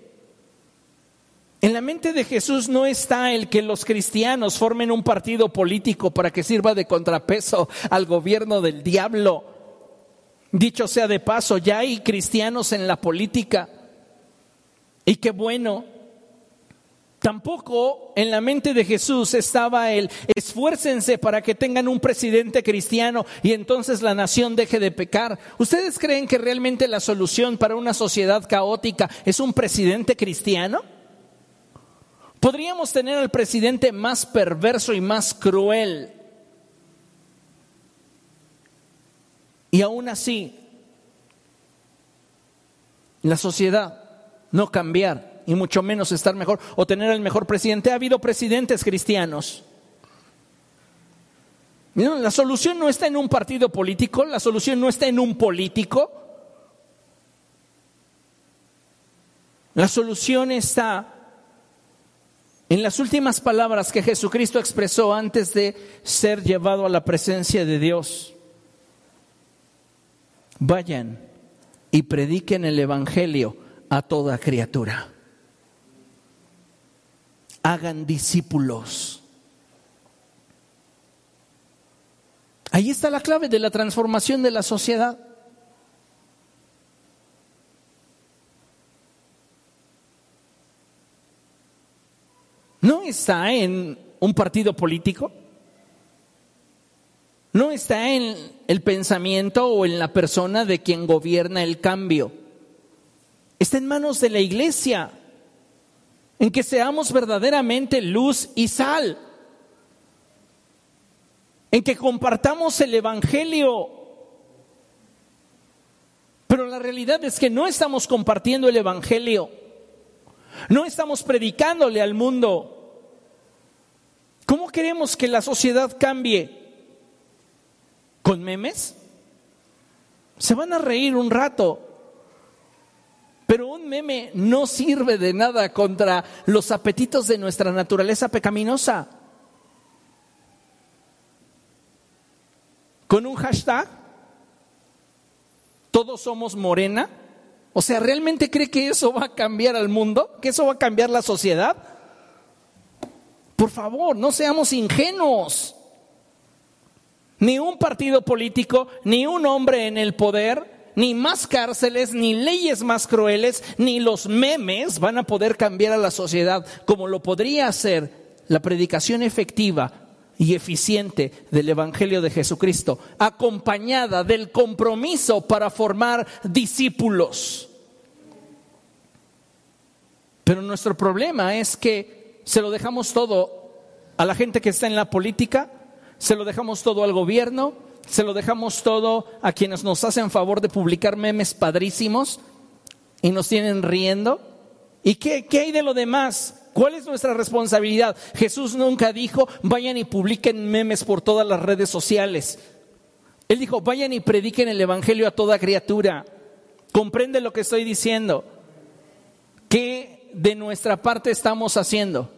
En la mente de Jesús no está el que los cristianos formen un partido político para que sirva de contrapeso al gobierno del diablo. Dicho sea de paso, ya hay cristianos en la política. Y qué bueno, Tampoco en la mente de Jesús estaba el esfuércense para que tengan un presidente cristiano y entonces la nación deje de pecar. ¿Ustedes creen que realmente la solución para una sociedad caótica es un presidente cristiano? Podríamos tener al presidente más perverso y más cruel. Y aún así, la sociedad no cambiar y mucho menos estar mejor o tener el mejor presidente. Ha habido presidentes cristianos. La solución no está en un partido político, la solución no está en un político. La solución está en las últimas palabras que Jesucristo expresó antes de ser llevado a la presencia de Dios. Vayan y prediquen el Evangelio a toda criatura hagan discípulos. Ahí está la clave de la transformación de la sociedad. No está en un partido político. no está en el pensamiento o en la persona de quien gobierna el cambio. Está en manos de la iglesia, en que seamos verdaderamente luz y sal, en que compartamos el Evangelio. Pero la realidad es que no estamos compartiendo el Evangelio, no estamos predicándole al mundo. ¿Cómo queremos que la sociedad cambie? ¿Con memes? Se van a reír un rato, pero un meme no sirve de nada contra los apetitos de nuestra naturaleza pecaminosa. Con un hashtag, todos somos morena. O sea, ¿realmente cree que eso va a cambiar al mundo? ¿Que eso va a cambiar la sociedad? Por favor, no seamos ingenuos. Ni un partido político, ni un hombre en el poder ni más cárceles, ni leyes más crueles, ni los memes van a poder cambiar a la sociedad como lo podría hacer la predicación efectiva y eficiente del Evangelio de Jesucristo, acompañada del compromiso para formar discípulos. Pero nuestro problema es que se lo dejamos todo a la gente que está en la política, se lo dejamos todo al gobierno, se lo dejamos todo a quienes nos hacen favor de publicar memes padrísimos y nos tienen riendo. ¿Y qué, qué hay de lo demás? ¿Cuál es nuestra responsabilidad? Jesús nunca dijo, vayan y publiquen memes por todas las redes sociales. Él dijo, vayan y prediquen el Evangelio a toda criatura. ¿Comprende lo que estoy diciendo? ¿Qué de nuestra parte estamos haciendo?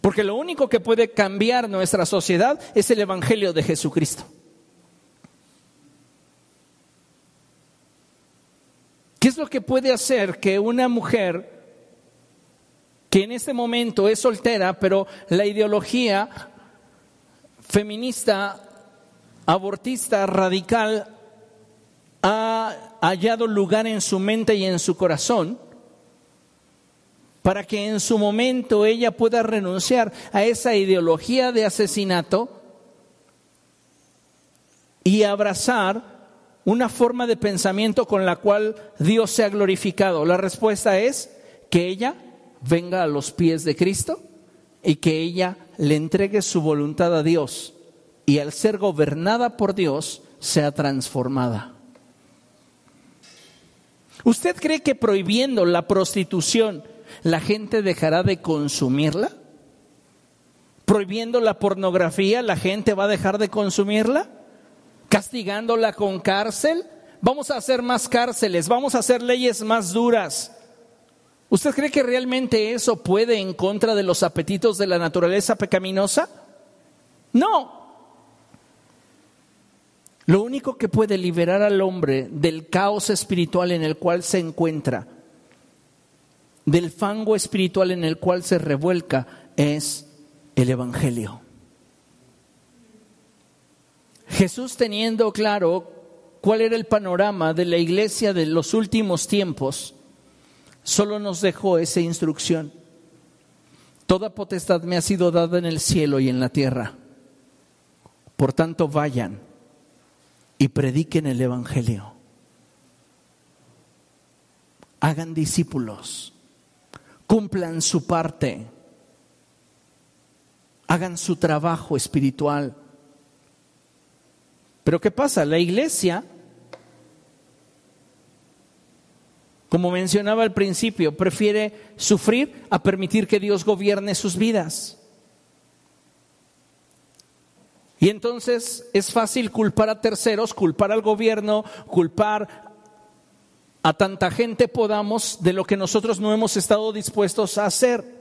Porque lo único que puede cambiar nuestra sociedad es el Evangelio de Jesucristo. ¿Qué es lo que puede hacer que una mujer que en este momento es soltera, pero la ideología feminista, abortista, radical, ha hallado lugar en su mente y en su corazón? Para que en su momento ella pueda renunciar a esa ideología de asesinato y abrazar una forma de pensamiento con la cual Dios se ha glorificado. La respuesta es que ella venga a los pies de Cristo y que ella le entregue su voluntad a Dios y al ser gobernada por Dios sea transformada. ¿Usted cree que prohibiendo la prostitución ¿la gente dejará de consumirla? ¿Prohibiendo la pornografía, la gente va a dejar de consumirla? ¿Castigándola con cárcel? Vamos a hacer más cárceles, vamos a hacer leyes más duras. ¿Usted cree que realmente eso puede en contra de los apetitos de la naturaleza pecaminosa? No. Lo único que puede liberar al hombre del caos espiritual en el cual se encuentra del fango espiritual en el cual se revuelca es el Evangelio. Jesús teniendo claro cuál era el panorama de la iglesia de los últimos tiempos, solo nos dejó esa instrucción. Toda potestad me ha sido dada en el cielo y en la tierra. Por tanto, vayan y prediquen el Evangelio. Hagan discípulos cumplan su parte, hagan su trabajo espiritual. Pero ¿qué pasa? La iglesia, como mencionaba al principio, prefiere sufrir a permitir que Dios gobierne sus vidas. Y entonces es fácil culpar a terceros, culpar al gobierno, culpar a tanta gente podamos de lo que nosotros no hemos estado dispuestos a hacer.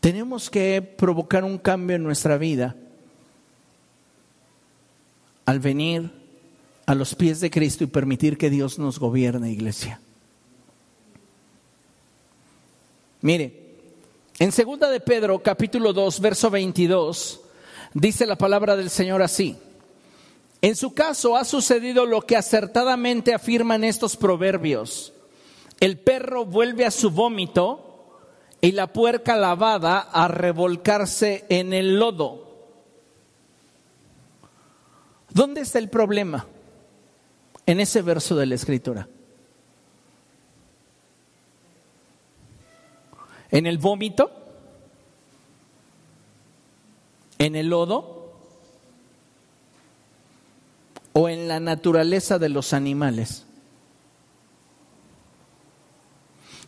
Tenemos que provocar un cambio en nuestra vida al venir a los pies de Cristo y permitir que Dios nos gobierne, iglesia. Mire, en segunda de Pedro, capítulo 2, verso 22, Dice la palabra del Señor así. En su caso ha sucedido lo que acertadamente afirman estos proverbios. el perro vuelve a su vómito y la puerca lavada a revolcarse en el lodo. ¿Dónde está el problema? En ese verso de la escritura. ¿En el vómito? ¿En el lodo? ¿O en la naturaleza de los animales?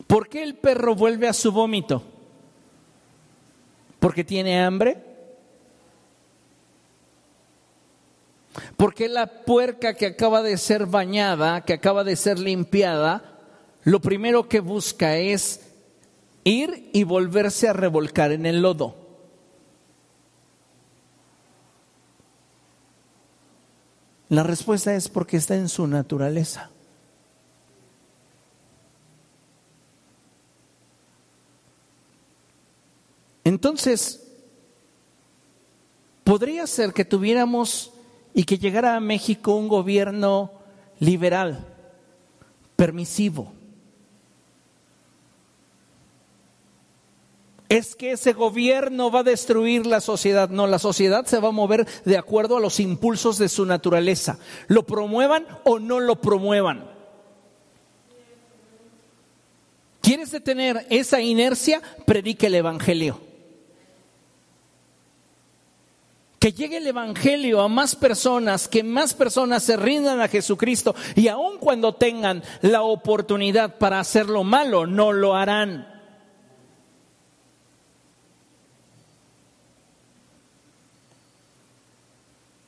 ¿Por qué el perro vuelve a su vómito? ¿Porque tiene hambre? ¿Por qué la puerca que acaba de ser bañada, que acaba de ser limpiada, lo primero que busca es ir y volverse a revolcar en el lodo? La respuesta es porque está en su naturaleza. Entonces, podría ser que tuviéramos y que llegara a México un gobierno liberal, permisivo. Es que ese gobierno va a destruir la sociedad. No, la sociedad se va a mover de acuerdo a los impulsos de su naturaleza. Lo promuevan o no lo promuevan. ¿Quieres detener esa inercia? Predique el Evangelio. que llegue el Evangelio a más personas, que más personas se rindan a Jesucristo y aun cuando tengan la oportunidad para hacerlo malo, no lo harán.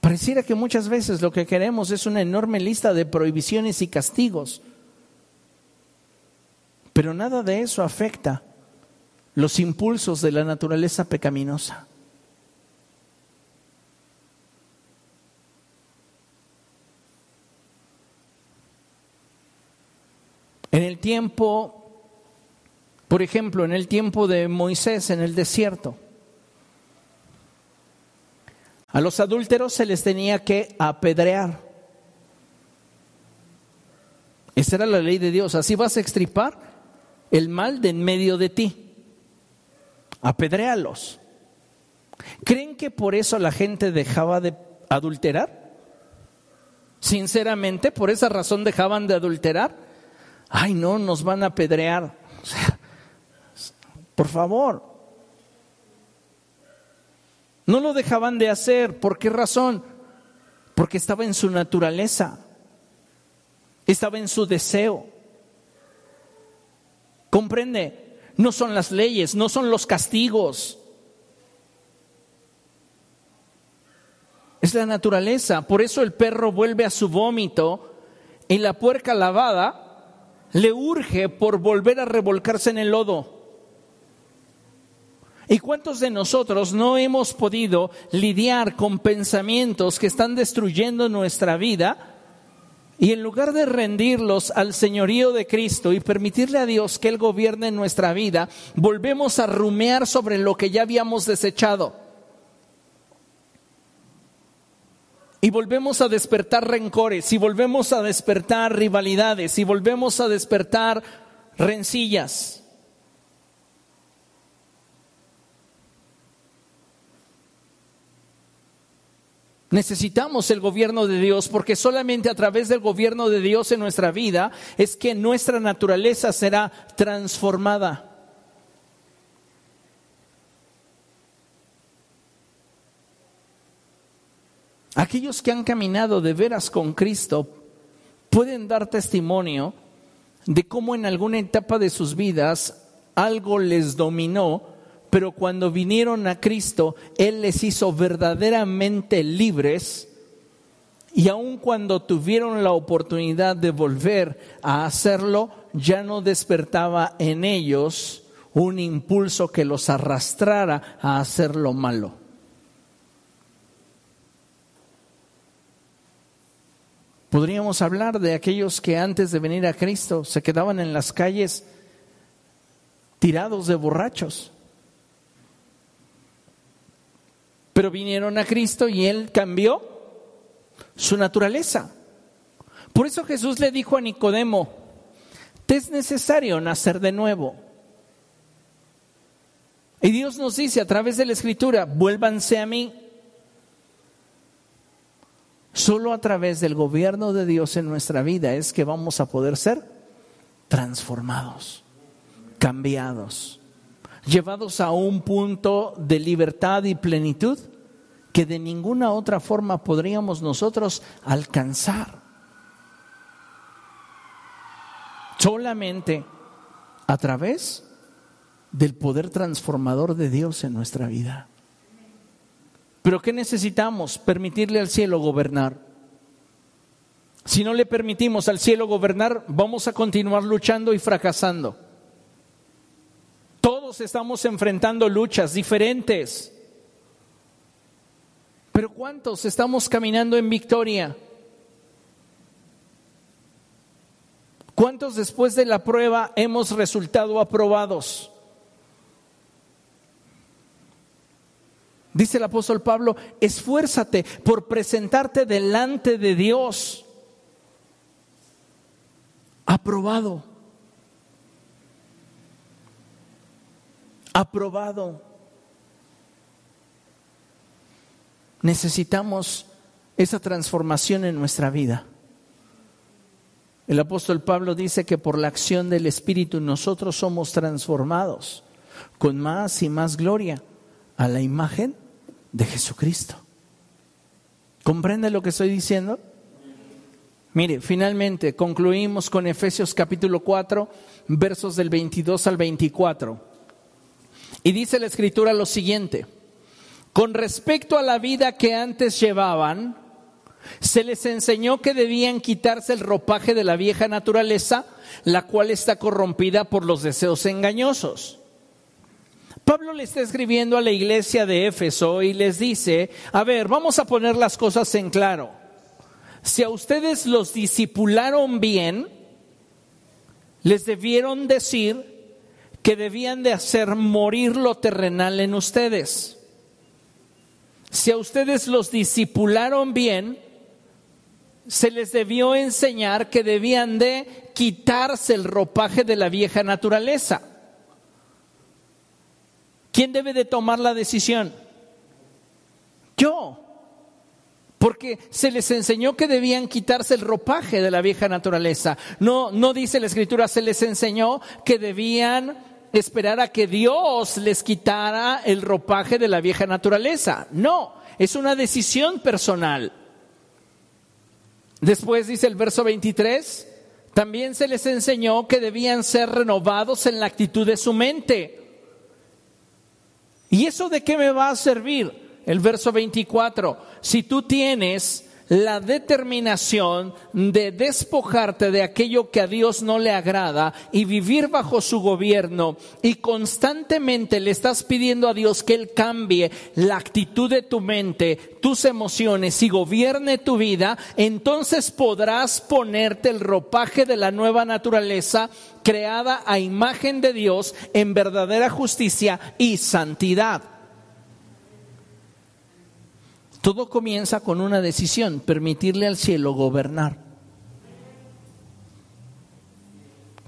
Pareciera que muchas veces lo que queremos es una enorme lista de prohibiciones y castigos, pero nada de eso afecta los impulsos de la naturaleza pecaminosa. En el tiempo, por ejemplo, en el tiempo de Moisés en el desierto, a los adúlteros se les tenía que apedrear. Esa era la ley de Dios. Así vas a extripar el mal de en medio de ti. Apedréalos. ¿Creen que por eso la gente dejaba de adulterar? Sinceramente, por esa razón dejaban de adulterar ay no, nos van a apedrear. por favor. No lo dejaban de hacer. ¿Por qué razón? Porque estaba en su naturaleza. Estaba en su deseo. ¿Comprende? No son las leyes, no son los castigos. Es la naturaleza. Por eso el perro vuelve a su vómito y la puerca lavada le urge por volver a revolcarse en el lodo. ¿Y cuántos de nosotros no hemos podido lidiar con pensamientos que están destruyendo nuestra vida? Y en lugar de rendirlos al señorío de Cristo y permitirle a Dios que Él gobierne nuestra vida, volvemos a rumear sobre lo que ya habíamos desechado. y volvemos a despertar rencores, y volvemos a despertar rivalidades, y volvemos a despertar rencillas. Necesitamos el gobierno de Dios porque solamente a través del gobierno de Dios en nuestra vida es que nuestra naturaleza será transformada. Aquellos que han caminado de veras con Cristo pueden dar testimonio de cómo en alguna etapa de sus vidas algo les dominó, pero cuando vinieron a Cristo, Él les hizo verdaderamente libres y aun cuando tuvieron la oportunidad de volver a hacerlo, ya no despertaba en ellos un impulso que los arrastrara a hacer lo malo. Podríamos hablar de aquellos que antes de venir a Cristo se quedaban en las calles tirados de borrachos. Pero vinieron a Cristo y Él cambió su naturaleza. Por eso Jesús le dijo a Nicodemo, Te es necesario nacer de nuevo. Y Dios nos dice a través de la Escritura, vuélvanse a mí. Solo a través del gobierno de Dios en nuestra vida es que vamos a poder ser transformados, cambiados, llevados a un punto de libertad y plenitud que de ninguna otra forma podríamos nosotros alcanzar. Solamente a través del poder transformador de Dios en nuestra vida. Pero ¿qué necesitamos? Permitirle al cielo gobernar. Si no le permitimos al cielo gobernar, vamos a continuar luchando y fracasando. Todos estamos enfrentando luchas diferentes. Pero ¿cuántos estamos caminando en victoria? ¿Cuántos después de la prueba hemos resultado aprobados? Dice el apóstol Pablo, esfuérzate por presentarte delante de Dios aprobado. Aprobado. Necesitamos esa transformación en nuestra vida. El apóstol Pablo dice que por la acción del Espíritu nosotros somos transformados con más y más gloria a la imagen de Jesucristo. ¿Comprende lo que estoy diciendo? Mire, finalmente concluimos con Efesios capítulo 4, versos del 22 al 24. Y dice la escritura lo siguiente. Con respecto a la vida que antes llevaban, se les enseñó que debían quitarse el ropaje de la vieja naturaleza, la cual está corrompida por los deseos engañosos. Pablo le está escribiendo a la iglesia de Éfeso y les dice, a ver, vamos a poner las cosas en claro. Si a ustedes los discipularon bien, les debieron decir que debían de hacer morir lo terrenal en ustedes si a ustedes los discipularon bien, se les debió enseñar que debían de quitarse el ropaje de la vieja naturaleza. ¿Quién debe de tomar la decisión? Yo. Porque se les enseñó que debían quitarse el ropaje de la vieja naturaleza. No, no dice la escritura, se les enseñó que debían esperar a que Dios les quitara el ropaje de la vieja naturaleza. No, es una decisión personal. Después dice el verso 23, también se les enseñó que debían ser renovados en la actitud de su mente. ¿Y eso de qué me va a servir? El verso 24, si tú tienes la determinación de despojarte de aquello que a Dios no le agrada y vivir bajo su gobierno y constantemente le estás pidiendo a Dios que Él cambie la actitud de tu mente, tus emociones y gobierne tu vida, entonces podrás ponerte el ropaje de la nueva naturaleza creada a imagen de Dios en verdadera justicia y santidad. Todo comienza con una decisión, permitirle al cielo gobernar.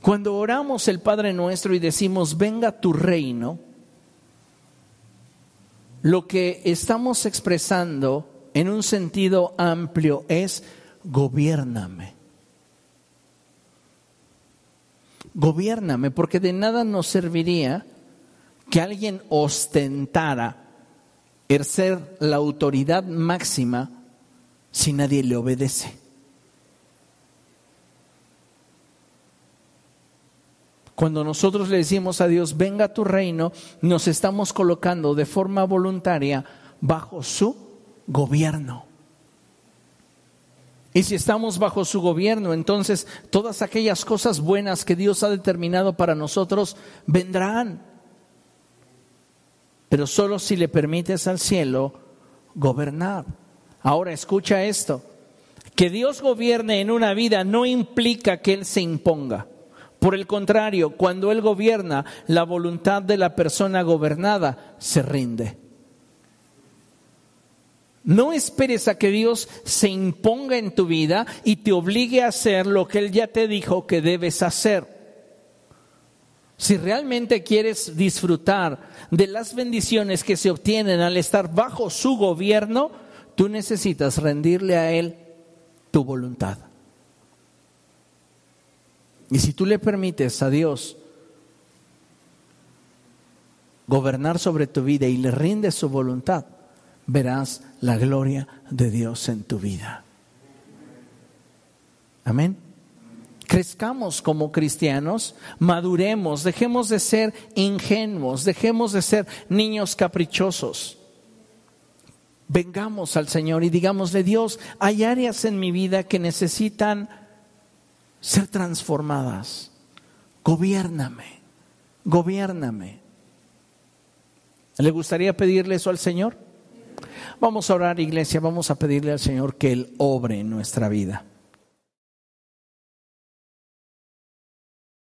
Cuando oramos el Padre nuestro y decimos, venga tu reino, lo que estamos expresando en un sentido amplio es, gobiername. Gobiername, porque de nada nos serviría que alguien ostentara ejercer la autoridad máxima si nadie le obedece. Cuando nosotros le decimos a Dios, venga a tu reino, nos estamos colocando de forma voluntaria bajo su gobierno. Y si estamos bajo su gobierno, entonces todas aquellas cosas buenas que Dios ha determinado para nosotros vendrán pero solo si le permites al cielo gobernar. Ahora escucha esto, que Dios gobierne en una vida no implica que Él se imponga. Por el contrario, cuando Él gobierna, la voluntad de la persona gobernada se rinde. No esperes a que Dios se imponga en tu vida y te obligue a hacer lo que Él ya te dijo que debes hacer. Si realmente quieres disfrutar de las bendiciones que se obtienen al estar bajo su gobierno, tú necesitas rendirle a Él tu voluntad. Y si tú le permites a Dios gobernar sobre tu vida y le rindes su voluntad, verás la gloria de Dios en tu vida. Amén. Crezcamos como cristianos, maduremos, dejemos de ser ingenuos, dejemos de ser niños caprichosos. Vengamos al Señor y digámosle, Dios, hay áreas en mi vida que necesitan ser transformadas. Gobiername, gobiername. ¿Le gustaría pedirle eso al Señor? Vamos a orar, iglesia, vamos a pedirle al Señor que Él obre en nuestra vida.